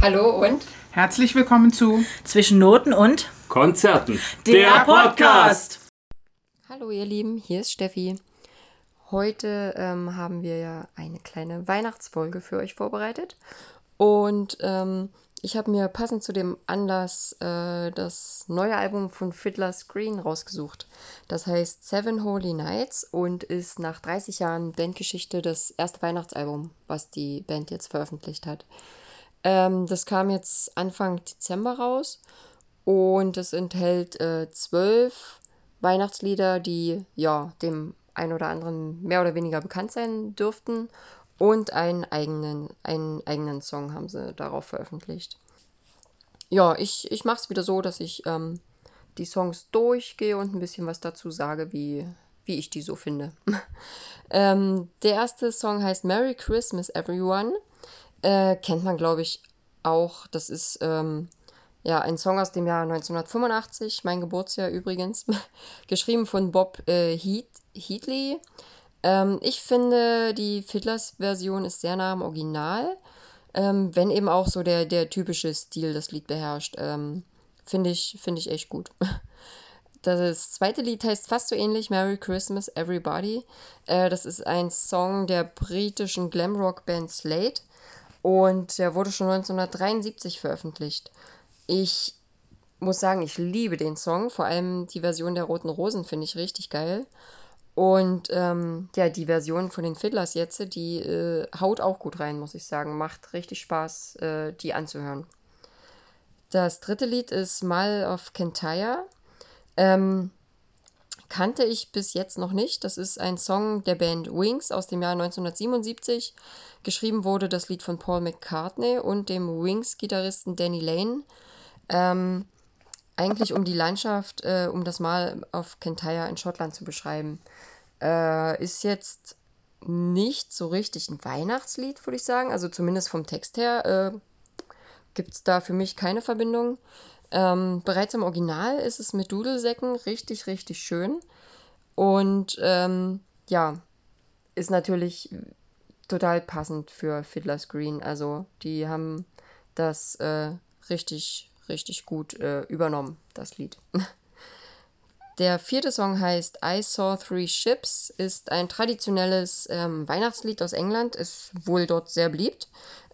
Hallo und Herzlich willkommen zu Zwischen Noten und Konzerten. Der Podcast. Hallo ihr Lieben, hier ist Steffi. Heute ähm, haben wir ja eine kleine Weihnachtsfolge für euch vorbereitet und ähm, ich habe mir passend zu dem Anlass äh, das neue Album von Fiddler Screen rausgesucht. Das heißt Seven Holy Nights und ist nach 30 Jahren Bandgeschichte das erste Weihnachtsalbum, was die Band jetzt veröffentlicht hat. Ähm, das kam jetzt Anfang Dezember raus und es enthält äh, zwölf Weihnachtslieder, die ja dem ein oder anderen mehr oder weniger bekannt sein dürften. Und einen eigenen, einen eigenen Song haben sie darauf veröffentlicht. Ja, ich, ich mache es wieder so, dass ich ähm, die Songs durchgehe und ein bisschen was dazu sage, wie, wie ich die so finde. ähm, der erste Song heißt Merry Christmas Everyone. Äh, kennt man, glaube ich, auch. Das ist ähm, ja ein Song aus dem Jahr 1985, mein Geburtsjahr übrigens. Geschrieben von Bob äh, Heat, Heatley. Ähm, ich finde, die Fiddlers-Version ist sehr nah am Original. Ähm, wenn eben auch so der, der typische Stil das Lied beherrscht. Ähm, finde ich, find ich echt gut. Das zweite Lied heißt fast so ähnlich, Merry Christmas Everybody. Äh, das ist ein Song der britischen Glamrock-Band Slate. Und der wurde schon 1973 veröffentlicht. Ich muss sagen, ich liebe den Song. Vor allem die Version der Roten Rosen finde ich richtig geil. Und ähm, ja, die Version von den Fiddlers jetzt, die äh, haut auch gut rein, muss ich sagen. Macht richtig Spaß, äh, die anzuhören. Das dritte Lied ist Mal of Kentire. Ähm, kannte ich bis jetzt noch nicht. Das ist ein Song der Band Wings aus dem Jahr 1977. Geschrieben wurde das Lied von Paul McCartney und dem Wings-Gitarristen Danny Lane. Ähm, eigentlich um die Landschaft, äh, um das Mal auf Kentire in Schottland zu beschreiben. Äh, ist jetzt nicht so richtig ein Weihnachtslied, würde ich sagen. Also zumindest vom Text her äh, gibt es da für mich keine Verbindung. Ähm, bereits im Original ist es mit Dudelsäcken richtig, richtig schön. Und ähm, ja, ist natürlich total passend für Fiddler's Green. Also die haben das äh, richtig, richtig gut äh, übernommen, das Lied. Der vierte Song heißt I Saw Three Ships, ist ein traditionelles ähm, Weihnachtslied aus England, ist wohl dort sehr beliebt.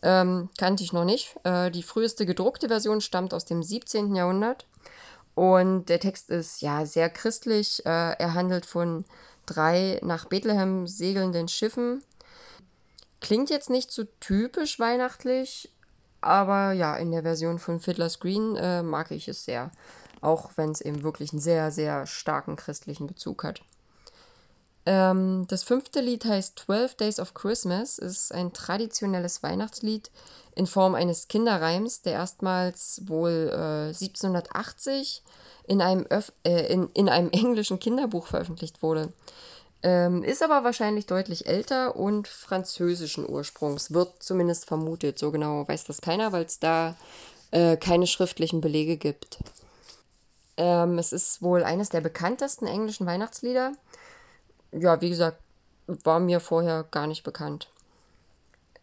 Ähm, kannte ich noch nicht. Äh, die früheste gedruckte Version stammt aus dem 17. Jahrhundert. Und der Text ist ja sehr christlich. Äh, er handelt von drei nach Bethlehem segelnden Schiffen. Klingt jetzt nicht so typisch weihnachtlich, aber ja, in der Version von Fiddler's Green äh, mag ich es sehr auch wenn es eben wirklich einen sehr, sehr starken christlichen Bezug hat. Ähm, das fünfte Lied heißt 12 Days of Christmas, ist ein traditionelles Weihnachtslied in Form eines Kinderreims, der erstmals wohl äh, 1780 in einem, Öf äh, in, in einem englischen Kinderbuch veröffentlicht wurde. Ähm, ist aber wahrscheinlich deutlich älter und französischen Ursprungs, wird zumindest vermutet. So genau weiß das keiner, weil es da äh, keine schriftlichen Belege gibt. Ähm, es ist wohl eines der bekanntesten englischen Weihnachtslieder. Ja, wie gesagt, war mir vorher gar nicht bekannt.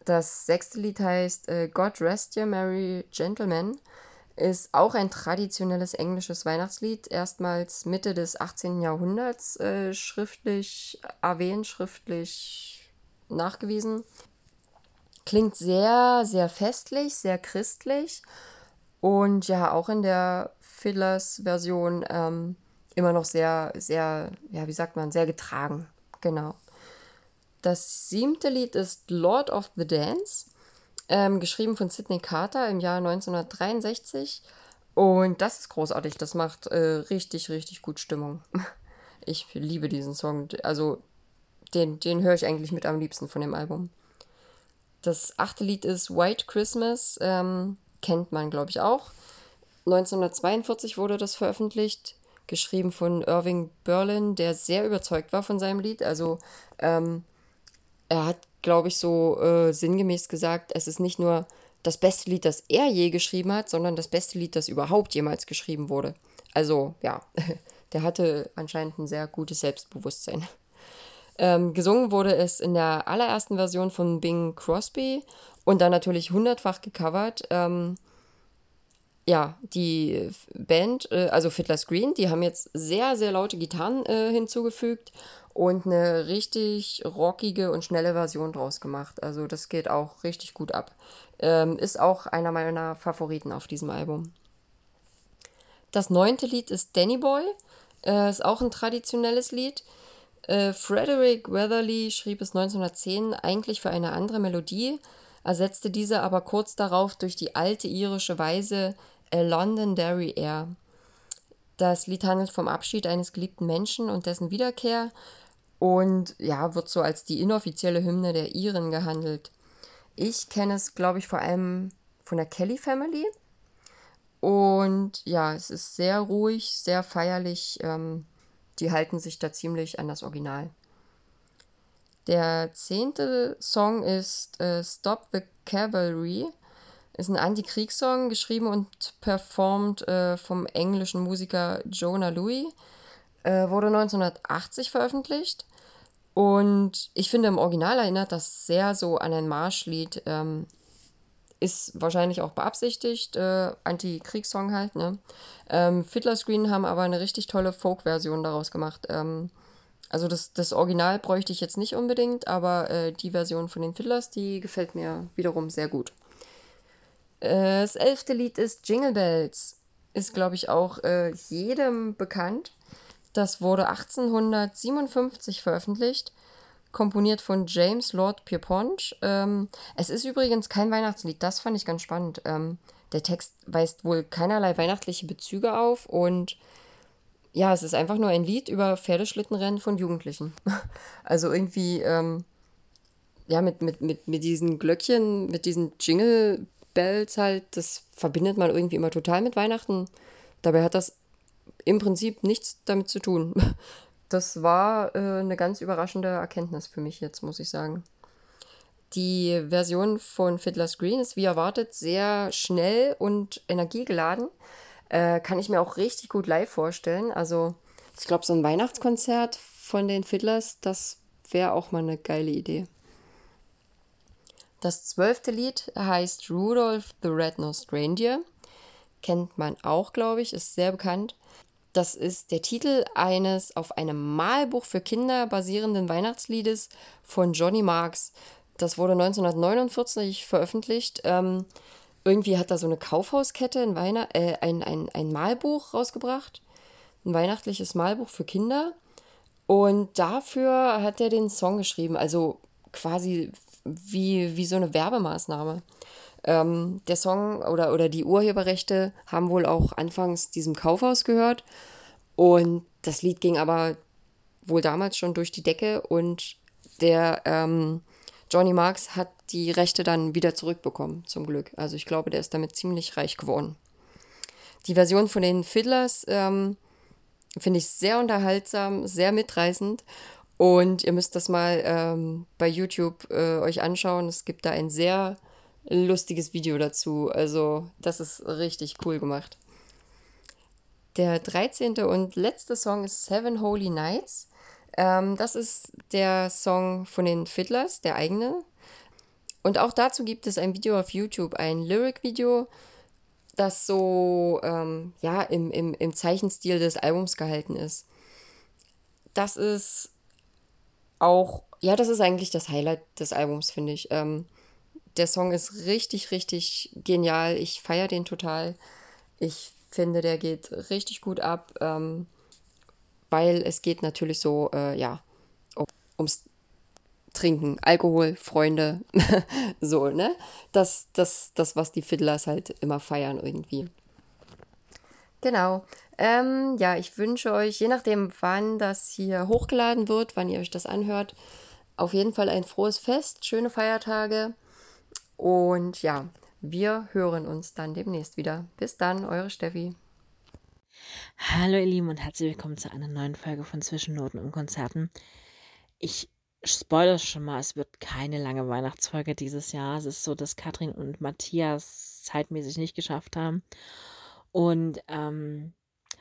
Das sechste Lied heißt äh, God Rest You Merry Gentlemen. Ist auch ein traditionelles englisches Weihnachtslied, erstmals Mitte des 18. Jahrhunderts äh, schriftlich erwähnt, schriftlich nachgewiesen. Klingt sehr, sehr festlich, sehr christlich und ja, auch in der Fiddlers Version ähm, immer noch sehr, sehr, ja, wie sagt man, sehr getragen. Genau. Das siebte Lied ist Lord of the Dance, ähm, geschrieben von Sidney Carter im Jahr 1963. Und das ist großartig. Das macht äh, richtig, richtig gut Stimmung. Ich liebe diesen Song. Also, den, den höre ich eigentlich mit am liebsten von dem Album. Das achte Lied ist White Christmas. Ähm, kennt man, glaube ich, auch. 1942 wurde das veröffentlicht, geschrieben von Irving Berlin, der sehr überzeugt war von seinem Lied. Also ähm, er hat, glaube ich, so äh, sinngemäß gesagt, es ist nicht nur das beste Lied, das er je geschrieben hat, sondern das beste Lied, das überhaupt jemals geschrieben wurde. Also ja, der hatte anscheinend ein sehr gutes Selbstbewusstsein. Ähm, gesungen wurde es in der allerersten Version von Bing Crosby Und dann natürlich hundertfach gecovert. Ähm, ja, die Band, äh, also Fiddler's Green, die haben jetzt sehr, sehr laute Gitarren äh, hinzugefügt und eine richtig rockige und schnelle Version draus gemacht. Also das geht auch richtig gut ab. Ähm, ist auch einer meiner Favoriten auf diesem Album. Das neunte Lied ist Danny Boy. Äh, ist auch ein traditionelles Lied. Äh, Frederick Weatherly schrieb es 1910 eigentlich für eine andere Melodie, ersetzte diese aber kurz darauf durch die alte irische Weise A Londonderry Air. Das Lied handelt vom Abschied eines geliebten Menschen und dessen Wiederkehr und ja, wird so als die inoffizielle Hymne der Iren gehandelt. Ich kenne es, glaube ich, vor allem von der Kelly Family. Und ja, es ist sehr ruhig, sehr feierlich. Ähm, die halten sich da ziemlich an das Original. Der zehnte Song ist äh, Stop the Cavalry. Ist ein Anti-Kriegssong, geschrieben und performt äh, vom englischen Musiker Jonah Louis. Äh, wurde 1980 veröffentlicht. Und ich finde, im Original erinnert das sehr so an ein Marschlied. Ähm, ist wahrscheinlich auch beabsichtigt, äh, Anti-Kriegssong halt, ne? Ähm, Fiddler Screen haben aber eine richtig tolle Folk-Version daraus gemacht. Ähm, also das, das Original bräuchte ich jetzt nicht unbedingt, aber äh, die Version von den Fiddlers, die gefällt mir wiederum sehr gut. Äh, das elfte Lied ist Jingle Bells. Ist, glaube ich, auch äh, jedem bekannt. Das wurde 1857 veröffentlicht komponiert von James Lord Pierpont. Ähm, es ist übrigens kein Weihnachtslied, das fand ich ganz spannend. Ähm, der Text weist wohl keinerlei weihnachtliche Bezüge auf und ja, es ist einfach nur ein Lied über Pferdeschlittenrennen von Jugendlichen. also irgendwie, ähm, ja, mit, mit, mit, mit diesen Glöckchen, mit diesen Jingle Bells halt, das verbindet man irgendwie immer total mit Weihnachten. Dabei hat das im Prinzip nichts damit zu tun. das war äh, eine ganz überraschende Erkenntnis für mich jetzt, muss ich sagen. Die Version von Fiddler's Green ist wie erwartet sehr schnell und energiegeladen. Äh, kann ich mir auch richtig gut live vorstellen. Also, ich glaube, so ein Weihnachtskonzert von den Fiddlers, das wäre auch mal eine geile Idee. Das zwölfte Lied heißt Rudolph the Red-Nosed Reindeer. Kennt man auch, glaube ich, ist sehr bekannt. Das ist der Titel eines auf einem Malbuch für Kinder basierenden Weihnachtsliedes von Johnny Marks. Das wurde 1949 veröffentlicht. Ähm, irgendwie hat da so eine Kaufhauskette ein, Weihn äh, ein, ein, ein Malbuch rausgebracht. Ein weihnachtliches Malbuch für Kinder. Und dafür hat er den Song geschrieben. Also quasi wie, wie so eine Werbemaßnahme. Ähm, der Song oder, oder die Urheberrechte haben wohl auch anfangs diesem Kaufhaus gehört. Und das Lied ging aber wohl damals schon durch die Decke und der ähm, Johnny Marks hat die Rechte dann wieder zurückbekommen, zum Glück. Also ich glaube, der ist damit ziemlich reich geworden. Die Version von den Fiddlers ähm, finde ich sehr unterhaltsam, sehr mitreißend. Und ihr müsst das mal ähm, bei YouTube äh, euch anschauen. Es gibt da ein sehr lustiges Video dazu. Also, das ist richtig cool gemacht. Der 13. und letzte Song ist Seven Holy Nights. Ähm, das ist der Song von den Fiddlers, der eigene. Und auch dazu gibt es ein Video auf YouTube, ein Lyric-Video, das so ähm, ja, im, im, im Zeichenstil des Albums gehalten ist. Das ist auch, ja, das ist eigentlich das Highlight des Albums, finde ich. Ähm, der Song ist richtig, richtig genial. Ich feiere den total. Ich finde, der geht richtig gut ab, ähm, weil es geht natürlich so, äh, ja, um, ums Trinken, Alkohol, Freunde, so, ne? Das, das, das, was die Fiddlers halt immer feiern irgendwie. Genau. Ähm, ja, ich wünsche euch, je nachdem, wann das hier hochgeladen wird, wann ihr euch das anhört, auf jeden Fall ein frohes Fest, schöne Feiertage und ja, wir hören uns dann demnächst wieder. Bis dann, eure Steffi. Hallo ihr Lieben und herzlich willkommen zu einer neuen Folge von Zwischennoten und Konzerten. Ich spoilere schon mal, es wird keine lange Weihnachtsfolge dieses Jahr. Es ist so, dass Katrin und Matthias zeitmäßig nicht geschafft haben. Und ähm,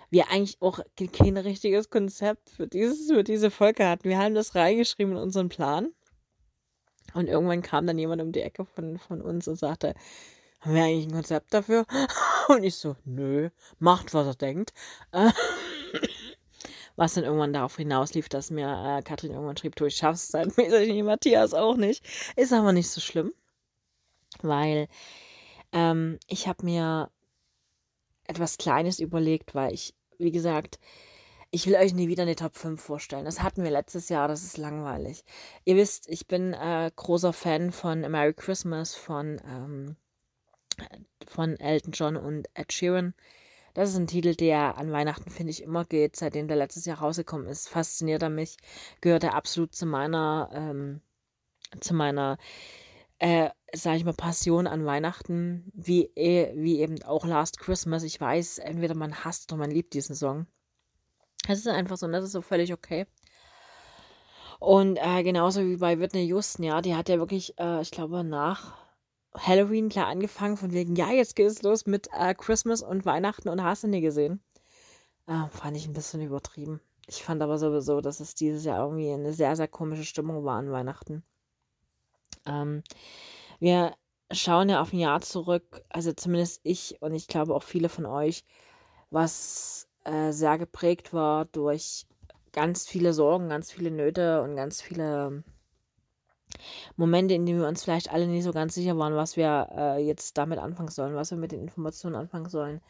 wir eigentlich auch kein richtiges Konzept für, dieses, für diese Folge hatten. Wir haben das reingeschrieben in unseren Plan. Und irgendwann kam dann jemand um die Ecke von, von uns und sagte, haben wir eigentlich ein Konzept dafür? Und ich so, nö, macht, was er denkt. Was dann irgendwann darauf hinauslief, dass mir äh, Katrin irgendwann schrieb, du, ich schaff's zeitmäßig nicht, Matthias auch nicht. Ist aber nicht so schlimm, weil ähm, ich habe mir etwas Kleines überlegt, weil ich, wie gesagt, ich will euch nie wieder eine Top 5 vorstellen. Das hatten wir letztes Jahr, das ist langweilig. Ihr wisst, ich bin äh, großer Fan von A Merry Christmas, von, ähm, von Elton John und Ed Sheeran. Das ist ein Titel, der an Weihnachten, finde ich, immer geht, seitdem der letztes Jahr rausgekommen ist. Fasziniert er mich, gehört er absolut zu meiner, ähm, zu meiner, äh, sage ich mal, Passion an Weihnachten, wie, eh, wie eben auch Last Christmas. Ich weiß, entweder man hasst oder man liebt diesen Song. Es ist einfach so, und das ist so völlig okay. Und äh, genauso wie bei Whitney Houston, ja, die hat ja wirklich, äh, ich glaube, nach Halloween klar angefangen, von wegen, ja, jetzt geht es los mit äh, Christmas und Weihnachten und hast du nie gesehen. Äh, fand ich ein bisschen übertrieben. Ich fand aber sowieso, dass es dieses Jahr irgendwie eine sehr, sehr komische Stimmung war an Weihnachten. Ähm, wir schauen ja auf ein Jahr zurück, also zumindest ich und ich glaube auch viele von euch, was äh, sehr geprägt war durch ganz viele Sorgen, ganz viele Nöte und ganz viele Momente, in denen wir uns vielleicht alle nicht so ganz sicher waren, was wir äh, jetzt damit anfangen sollen, was wir mit den Informationen anfangen sollen.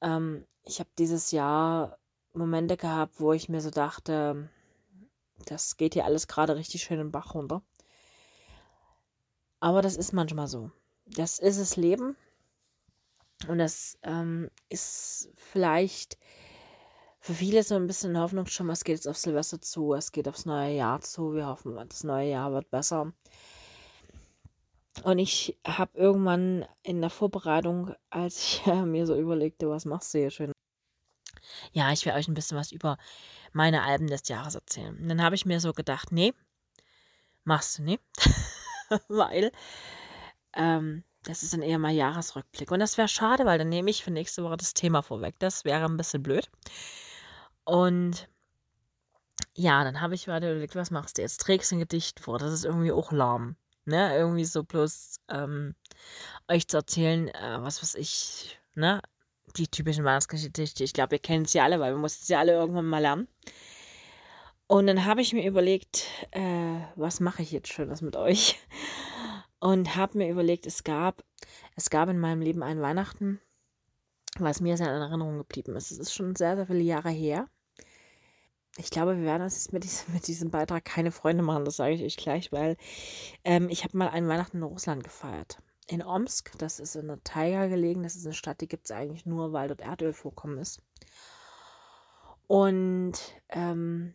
Ähm, ich habe dieses Jahr Momente gehabt, wo ich mir so dachte, das geht hier alles gerade richtig schön den Bach runter. Aber das ist manchmal so. Das ist das Leben. Und das ähm, ist vielleicht für viele so ein bisschen Hoffnung schon es geht jetzt auf Silvester zu, es geht aufs neue Jahr zu. Wir hoffen, das neue Jahr wird besser. Und ich habe irgendwann in der Vorbereitung, als ich äh, mir so überlegte, was machst du hier schön? Ja, ich will euch ein bisschen was über meine Alben des Jahres erzählen. Und dann habe ich mir so gedacht, nee, machst du nicht. Weil ähm, das ist dann eher mal Jahresrückblick. Und das wäre schade, weil dann nehme ich für nächste Woche das Thema vorweg. Das wäre ein bisschen blöd. Und ja, dann habe ich weiter überlegt, was machst du jetzt? Trägst du ein Gedicht vor? Das ist irgendwie auch lahm. Ne? Irgendwie so bloß ähm, euch zu erzählen, äh, was weiß ich, ne? Die typischen Weihnachtsgedichte. Ich glaube, ihr kennt sie alle, weil wir mussten sie alle irgendwann mal lernen. Und dann habe ich mir überlegt, äh, was mache ich jetzt Schönes mit euch? Und habe mir überlegt, es gab, es gab in meinem Leben ein Weihnachten, was mir sehr in Erinnerung geblieben ist. Es ist schon sehr, sehr viele Jahre her. Ich glaube, wir werden uns mit diesem, mit diesem Beitrag keine Freunde machen, das sage ich euch gleich, weil ähm, ich habe mal einen Weihnachten in Russland gefeiert. In Omsk, das ist in der Taiga gelegen, das ist eine Stadt, die gibt es eigentlich nur, weil dort Erdöl vorkommen ist. Und ähm,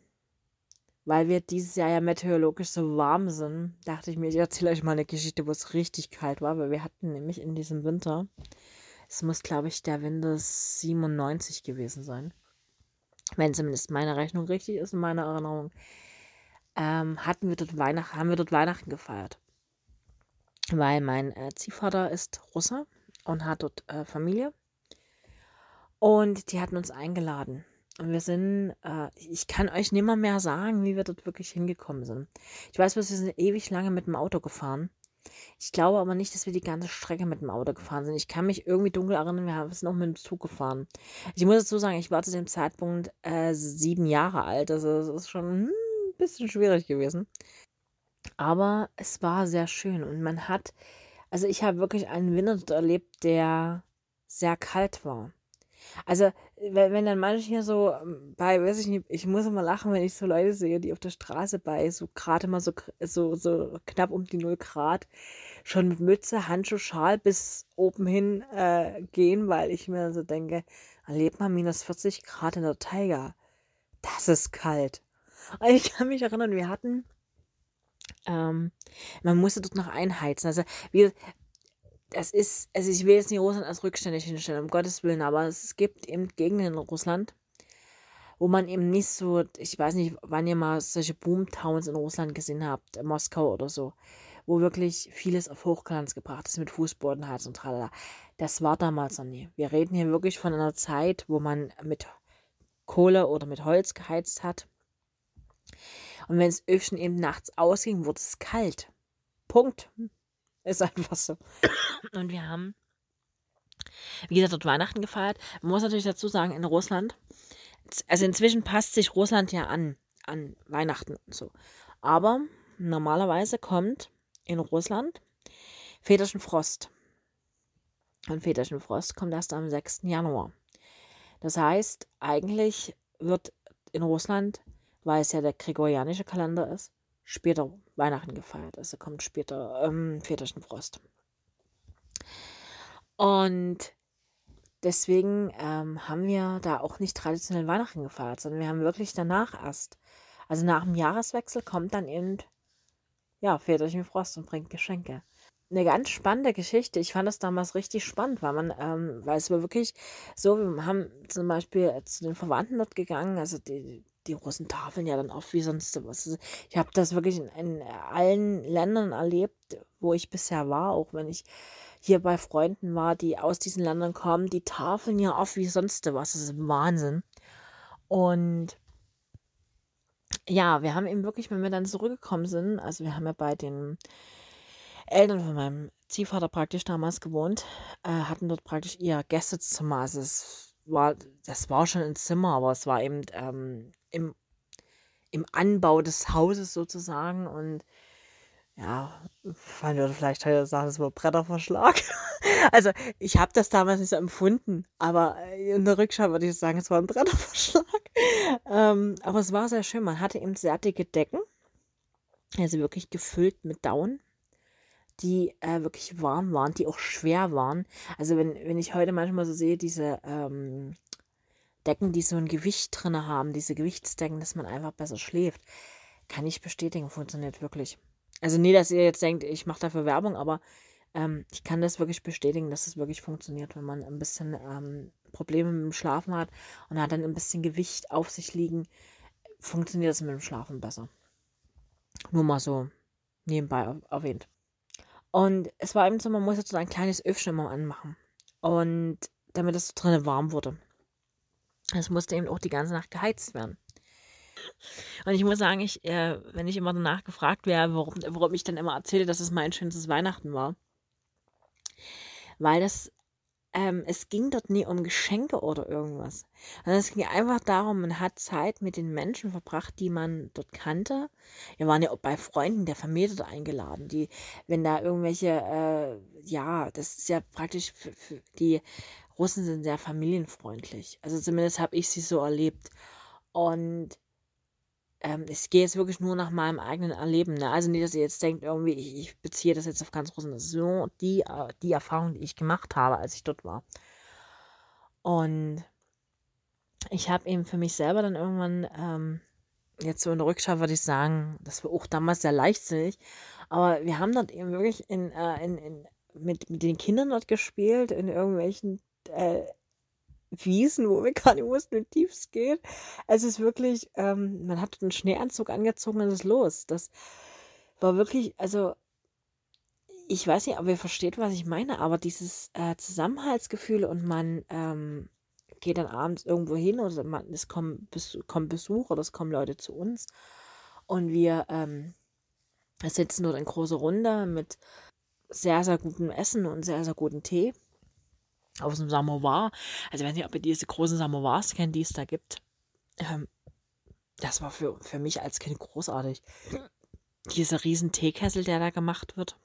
weil wir dieses Jahr ja meteorologisch so warm sind, dachte ich mir, ich erzähle euch mal eine Geschichte, wo es richtig kalt war, weil wir hatten nämlich in diesem Winter es muss, glaube ich, der Windows 97 gewesen sein. Wenn zumindest meine Rechnung richtig ist in meiner Erinnerung. Ähm, hatten wir dort Weihnacht, haben wir dort Weihnachten gefeiert. Weil mein äh, Ziehvater ist Russe und hat dort äh, Familie. Und die hatten uns eingeladen. Und wir sind, äh, ich kann euch nimmer mehr sagen, wie wir dort wirklich hingekommen sind. Ich weiß, wir sind ewig lange mit dem Auto gefahren. Ich glaube aber nicht, dass wir die ganze Strecke mit dem Auto gefahren sind. Ich kann mich irgendwie dunkel erinnern, wir sind auch mit dem Zug gefahren. Ich muss dazu sagen, ich war zu dem Zeitpunkt äh, sieben Jahre alt. Also es ist schon hm, ein bisschen schwierig gewesen. Aber es war sehr schön und man hat, also ich habe wirklich einen Winter erlebt, der sehr kalt war. Also, wenn, wenn dann manche hier so ähm, bei, weiß ich nicht, ich muss immer lachen, wenn ich so Leute sehe, die auf der Straße bei so gerade mal so, so, so knapp um die 0 Grad schon mit Mütze, Handschuh, Schal bis oben hin äh, gehen, weil ich mir so denke, erlebt man minus 40 Grad in der Taiga. Das ist kalt. Und ich kann mich erinnern, wir hatten, ähm, man musste dort noch einheizen. Also, wir, das ist, also ich will jetzt nicht Russland als rückständig hinstellen, um Gottes Willen, aber es gibt eben Gegenden in Russland, wo man eben nicht so, ich weiß nicht, wann ihr mal solche Boomtowns in Russland gesehen habt, in Moskau oder so, wo wirklich vieles auf Hochglanz gebracht ist mit Fußbodenheiz und tralala. Das war damals noch nie. Wir reden hier wirklich von einer Zeit, wo man mit Kohle oder mit Holz geheizt hat. Und wenn das Öfchen eben nachts ausging, wurde es kalt. Punkt. Ist einfach so. Und wir haben, wie gesagt, dort Weihnachten gefeiert. Man muss natürlich dazu sagen, in Russland, also inzwischen passt sich Russland ja an, an Weihnachten und so. Aber normalerweise kommt in Russland Väterchen Frost. Und Väterchen Frost kommt erst am 6. Januar. Das heißt, eigentlich wird in Russland, weil es ja der gregorianische Kalender ist, später Weihnachten gefeiert. Also kommt später ähm, Väterchen Frost. Und deswegen ähm, haben wir da auch nicht traditionell Weihnachten gefeiert, sondern wir haben wirklich danach erst, also nach dem Jahreswechsel kommt dann eben, ja, Väterchen Frost und bringt Geschenke. Eine ganz spannende Geschichte. Ich fand das damals richtig spannend, weil man, ähm, weil es war wirklich so, wir haben zum Beispiel zu den Verwandten dort gegangen, also die, die Russen tafeln ja dann oft wie sonst was. Also ich habe das wirklich in, in, allen Ländern erlebt, wo ich bisher war, auch wenn ich hier bei Freunden war, die aus diesen Ländern kommen, die tafeln ja oft wie sonst was. Das ist Wahnsinn. Und ja, wir haben eben wirklich, wenn wir dann zurückgekommen sind, also wir haben ja bei den Eltern von meinem Ziehvater praktisch damals gewohnt, äh, hatten dort praktisch ihr Gästezimmer. Also es war, das war schon ein Zimmer, aber es war eben ähm, im, im Anbau des Hauses sozusagen und ja, man würde vielleicht heute sagen, es war Bretterverschlag. also ich habe das damals nicht so empfunden, aber in der Rückschau würde ich sagen, es war ein Bretterverschlag. ähm, aber es war sehr schön. Man hatte eben sehr dicke Decken, also wirklich gefüllt mit Down, die äh, wirklich warm waren, die auch schwer waren. Also wenn, wenn ich heute manchmal so sehe, diese ähm, Decken, die so ein Gewicht drin haben, diese Gewichtsdecken, dass man einfach besser schläft. Kann ich bestätigen, funktioniert wirklich. Also nie, dass ihr jetzt denkt, ich mache dafür Werbung, aber ähm, ich kann das wirklich bestätigen, dass es wirklich funktioniert, wenn man ein bisschen ähm, Probleme mit dem Schlafen hat und hat dann ein bisschen Gewicht auf sich liegen, funktioniert es mit dem Schlafen besser. Nur mal so nebenbei erwähnt. Und es war eben so, man muss jetzt so ein kleines Öfchen immer anmachen. Und damit es drinnen warm wurde. Es musste eben auch die ganze Nacht geheizt werden. Und ich muss sagen, ich, äh, wenn ich immer danach gefragt wäre, warum, warum ich dann immer erzähle, dass es mein schönstes Weihnachten war, weil das, ähm, es ging dort nie um Geschenke oder irgendwas. Also es ging einfach darum, man hat Zeit mit den Menschen verbracht, die man dort kannte. Wir waren ja auch bei Freunden der Familie dort eingeladen, die, wenn da irgendwelche, äh, ja, das ist ja praktisch für, für die Russen sind sehr familienfreundlich. Also zumindest habe ich sie so erlebt. Und ähm, ich gehe jetzt wirklich nur nach meinem eigenen Erleben. Ne? Also nicht, dass ihr jetzt denkt, irgendwie, ich, ich beziehe das jetzt auf ganz Russland. Das ist so die, äh, die Erfahrung, die ich gemacht habe, als ich dort war. Und ich habe eben für mich selber dann irgendwann, ähm, jetzt so in der Rückschau würde ich sagen, das war auch damals sehr leichtsinnig, aber wir haben dort eben wirklich in, äh, in, in, mit, mit den Kindern dort gespielt, in irgendwelchen äh, Wiesen, wo wir gar nicht wussten, wie tief es geht. Es ist wirklich, ähm, man hat einen Schneeanzug angezogen und ist los. Das war wirklich, also ich weiß nicht, ob ihr versteht, was ich meine, aber dieses äh, Zusammenhaltsgefühl und man ähm, geht dann abends irgendwo hin oder man, es kommt, Bes kommt Besuch oder es kommen Leute zu uns und wir ähm, sitzen dort in großer Runde mit sehr, sehr gutem Essen und sehr, sehr gutem Tee aus dem Samovar. Also ich weiß nicht, ihr diese großen Samovars kennt, die es da gibt. Ähm, das war für, für mich als Kind großartig. Dieser riesen Teekessel, der da gemacht wird.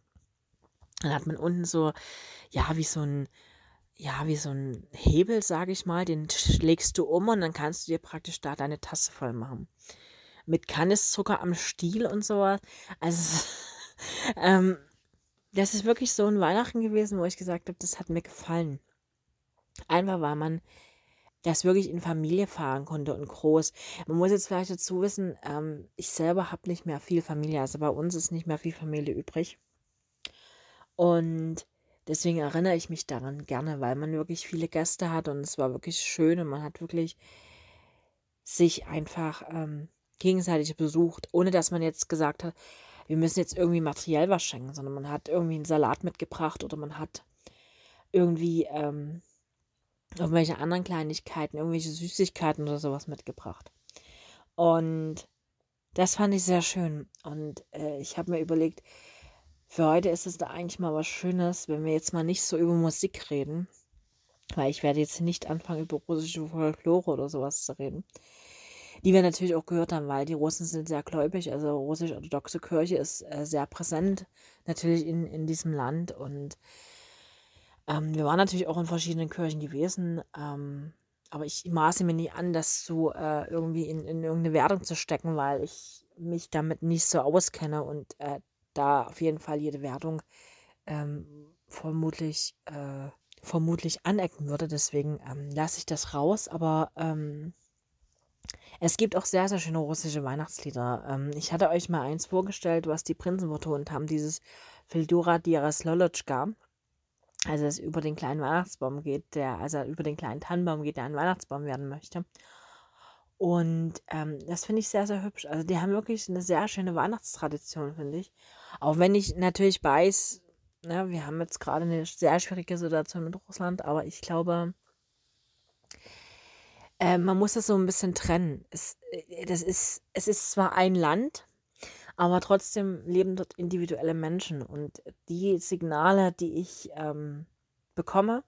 Dann hat man unten so, ja, wie so ein, ja, wie so ein Hebel, sage ich mal, den schlägst du um und dann kannst du dir praktisch da deine Tasse voll machen. Mit Kanniszucker am Stiel und sowas. Also, ähm, das ist wirklich so ein Weihnachten gewesen, wo ich gesagt habe, das hat mir gefallen. Einfach weil man das wirklich in Familie fahren konnte und groß. Man muss jetzt vielleicht dazu wissen, ähm, ich selber habe nicht mehr viel Familie. Also bei uns ist nicht mehr viel Familie übrig. Und deswegen erinnere ich mich daran gerne, weil man wirklich viele Gäste hat und es war wirklich schön und man hat wirklich sich einfach ähm, gegenseitig besucht, ohne dass man jetzt gesagt hat, wir müssen jetzt irgendwie materiell was schenken, sondern man hat irgendwie einen Salat mitgebracht oder man hat irgendwie ähm, irgendwelche anderen Kleinigkeiten, irgendwelche Süßigkeiten oder sowas mitgebracht. Und das fand ich sehr schön. Und äh, ich habe mir überlegt, für heute ist es da eigentlich mal was Schönes, wenn wir jetzt mal nicht so über Musik reden. Weil ich werde jetzt nicht anfangen, über russische Folklore oder sowas zu reden. Die wir natürlich auch gehört haben, weil die Russen sind sehr gläubig. Also russisch-orthodoxe Kirche ist äh, sehr präsent natürlich in, in diesem Land. Und ähm, wir waren natürlich auch in verschiedenen Kirchen gewesen. Ähm, aber ich maße mir nie an, das so äh, irgendwie in, in irgendeine Wertung zu stecken, weil ich mich damit nicht so auskenne und äh, da auf jeden Fall jede Wertung ähm, vermutlich, äh, vermutlich anecken würde. Deswegen ähm, lasse ich das raus. Aber ähm, es gibt auch sehr, sehr schöne russische Weihnachtslieder. Ähm, ich hatte euch mal eins vorgestellt, was die Prinzen vertont haben, dieses Fildura Diras Lolotschka. Also es über den kleinen Weihnachtsbaum geht, der, also über den kleinen Tannenbaum geht, der ein Weihnachtsbaum werden möchte. Und ähm, das finde ich sehr, sehr hübsch. Also die haben wirklich eine sehr schöne Weihnachtstradition, finde ich. Auch wenn ich natürlich weiß, ne, wir haben jetzt gerade eine sehr schwierige Situation mit Russland, aber ich glaube, äh, man muss das so ein bisschen trennen. Es, äh, das ist, es ist zwar ein Land, aber trotzdem leben dort individuelle Menschen. Und die Signale, die ich ähm, bekomme,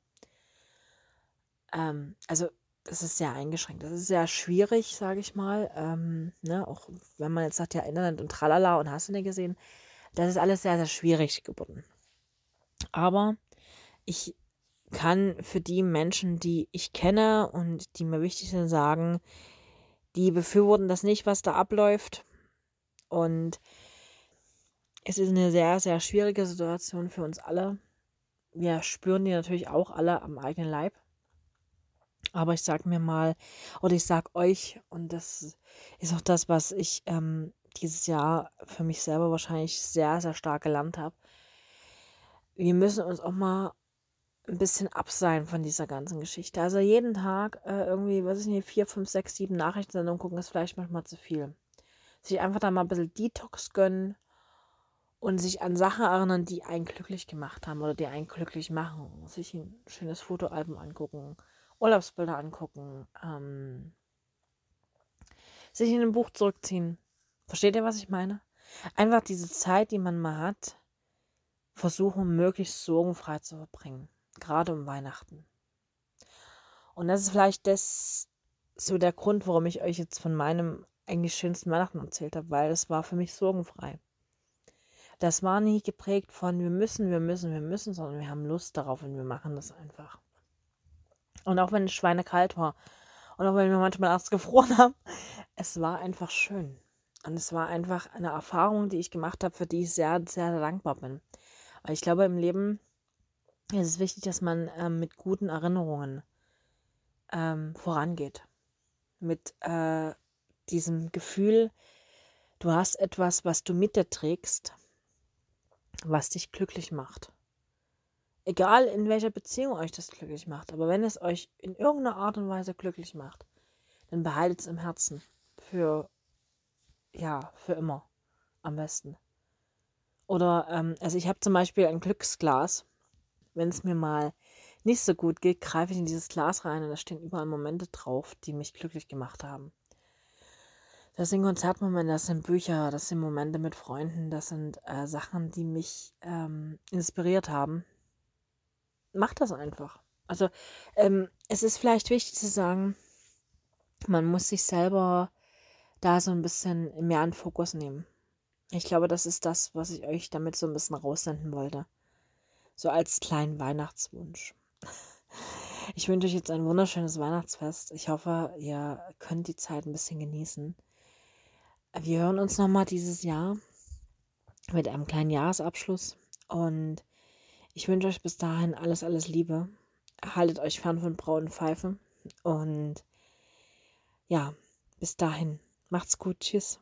ähm, also das ist sehr eingeschränkt. Das ist sehr schwierig, sage ich mal. Ähm, ne? Auch wenn man jetzt sagt, ja, Internet und tralala und hast du nicht gesehen, das ist alles sehr, sehr schwierig gebunden. Aber ich kann für die Menschen, die ich kenne und die mir wichtig sind, sagen, die befürworten das nicht, was da abläuft. Und es ist eine sehr, sehr schwierige Situation für uns alle. Wir spüren die natürlich auch alle am eigenen Leib. Aber ich sag mir mal, oder ich sag euch, und das ist auch das, was ich ähm, dieses Jahr für mich selber wahrscheinlich sehr, sehr stark gelernt habe. Wir müssen uns auch mal ein bisschen abseilen von dieser ganzen Geschichte. Also jeden Tag äh, irgendwie, was ich nicht, vier, fünf, sechs, sieben Nachrichtensendungen gucken, ist vielleicht manchmal zu viel. Sich einfach da mal ein bisschen Detox gönnen und sich an Sachen erinnern, die einen glücklich gemacht haben oder die einen glücklich machen. Sich ein schönes Fotoalbum angucken, Urlaubsbilder angucken, ähm, sich in ein Buch zurückziehen. Versteht ihr, was ich meine? Einfach diese Zeit, die man mal hat, versuchen, möglichst sorgenfrei zu verbringen. Gerade um Weihnachten. Und das ist vielleicht das so der Grund, warum ich euch jetzt von meinem eigentlich schönsten Weihnachten erzählt habe, weil es war für mich sorgenfrei. Das war nie geprägt von wir müssen, wir müssen, wir müssen, sondern wir haben Lust darauf und wir machen das einfach. Und auch wenn es schweinekalt war und auch wenn wir manchmal erst gefroren haben, es war einfach schön. Und es war einfach eine Erfahrung, die ich gemacht habe, für die ich sehr, sehr dankbar bin. Weil ich glaube, im Leben ist es wichtig, dass man ähm, mit guten Erinnerungen ähm, vorangeht. Mit äh, diesem Gefühl, du hast etwas, was du mit dir trägst, was dich glücklich macht. Egal in welcher Beziehung euch das glücklich macht, aber wenn es euch in irgendeiner Art und Weise glücklich macht, dann behaltet es im Herzen. Für, ja, für immer. Am besten. Oder, ähm, also ich habe zum Beispiel ein Glücksglas. Wenn es mir mal nicht so gut geht, greife ich in dieses Glas rein und da stehen überall Momente drauf, die mich glücklich gemacht haben. Das sind Konzertmomente, das sind Bücher, das sind Momente mit Freunden, das sind äh, Sachen, die mich ähm, inspiriert haben, mach das einfach. Also ähm, es ist vielleicht wichtig zu sagen, man muss sich selber da so ein bisschen mehr in Fokus nehmen. Ich glaube, das ist das, was ich euch damit so ein bisschen raussenden wollte. So als kleinen Weihnachtswunsch. Ich wünsche euch jetzt ein wunderschönes Weihnachtsfest. Ich hoffe, ihr könnt die Zeit ein bisschen genießen. Wir hören uns nochmal dieses Jahr mit einem kleinen Jahresabschluss und ich wünsche euch bis dahin alles, alles Liebe. Haltet euch fern von braunen Pfeifen. Und ja, bis dahin. Macht's gut. Tschüss.